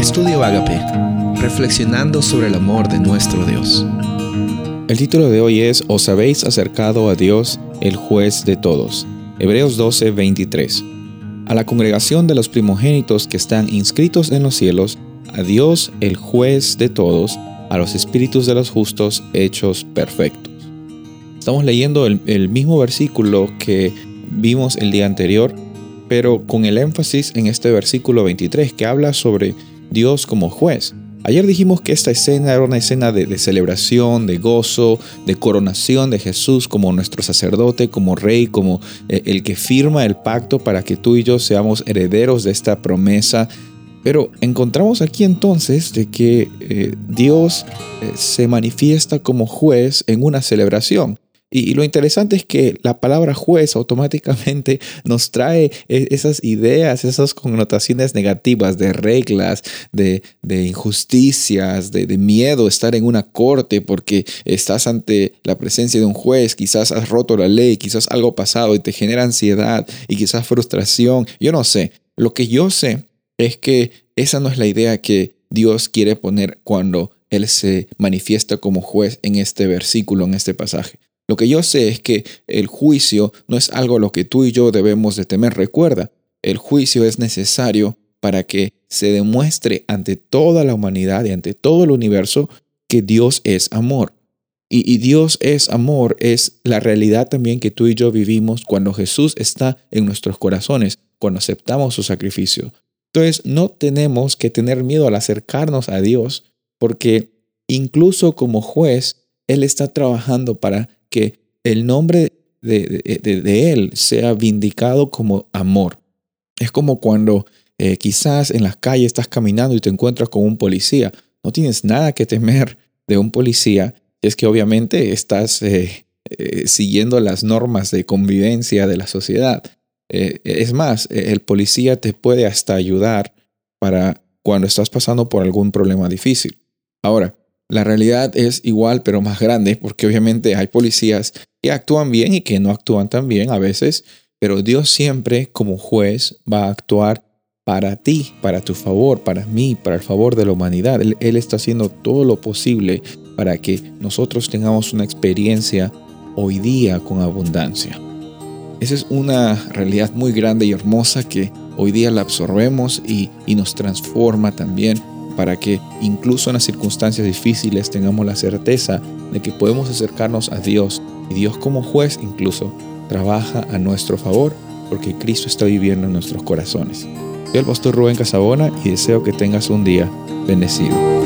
Estudio Agape, reflexionando sobre el amor de nuestro Dios. El título de hoy es Os habéis acercado a Dios, el juez de todos. Hebreos 12, 23. A la congregación de los primogénitos que están inscritos en los cielos, a Dios, el juez de todos, a los espíritus de los justos hechos perfectos. Estamos leyendo el, el mismo versículo que vimos el día anterior, pero con el énfasis en este versículo 23 que habla sobre Dios como juez. Ayer dijimos que esta escena era una escena de, celebración, de gozo, de coronación de Jesús como nuestro sacerdote, como rey, como eh, el que firma el pacto para que tú y yo seamos herederos de esta promesa. Pero encontramos aquí entonces de que eh, Dios eh, se manifiesta como juez en una celebración. Y, lo interesante es que la palabra juez automáticamente nos trae e, esas ideas, esas connotaciones negativas de reglas, de, injusticias, de, de, miedo, estar en una corte porque estás ante la presencia de un juez, quizás has roto la ley, quizás algo pasado y te genera ansiedad y quizás frustración. Yo no sé. Lo que yo sé es que esa no es la idea que Dios quiere poner cuando Él se manifiesta como juez en este versículo, en este pasaje. Lo que yo sé es que el juicio no es algo a lo que tú y yo debemos de temer. Recuerda, el juicio es necesario para que se demuestre ante toda la humanidad y ante todo el universo que Dios es amor. Y, y, Dios es amor, es la realidad también que tú y yo vivimos cuando Jesús está en nuestros corazones, cuando aceptamos su sacrificio. Entonces no tenemos que tener miedo al acercarnos a Dios, porque incluso como juez, Él está trabajando para que el nombre de, Él sea vindicado como amor. Es como cuando eh, quizás en las calles estás caminando y te encuentras con un policía. No tienes nada que temer de un policía. Es que obviamente estás eh, eh, siguiendo las normas de convivencia de la sociedad. es más, el policía te puede hasta ayudar para cuando estás pasando por algún problema difícil. Ahora, la realidad es igual pero más grande porque obviamente hay policías que actúan bien y que no actúan tan bien a veces, pero Dios siempre como juez va a actuar para ti, para tu favor, para mí, para el favor de la humanidad. Él, está haciendo todo lo posible para que nosotros tengamos una experiencia hoy día con abundancia. Esa es una realidad muy grande y hermosa que hoy día la absorbemos y, y nos transforma también para que incluso en las circunstancias difíciles tengamos la certeza de que podemos acercarnos a Dios y Dios como juez incluso trabaja a nuestro favor porque Cristo está viviendo en nuestros corazones. Soy el pastor Rubén Casabona y deseo que tengas un día bendecido.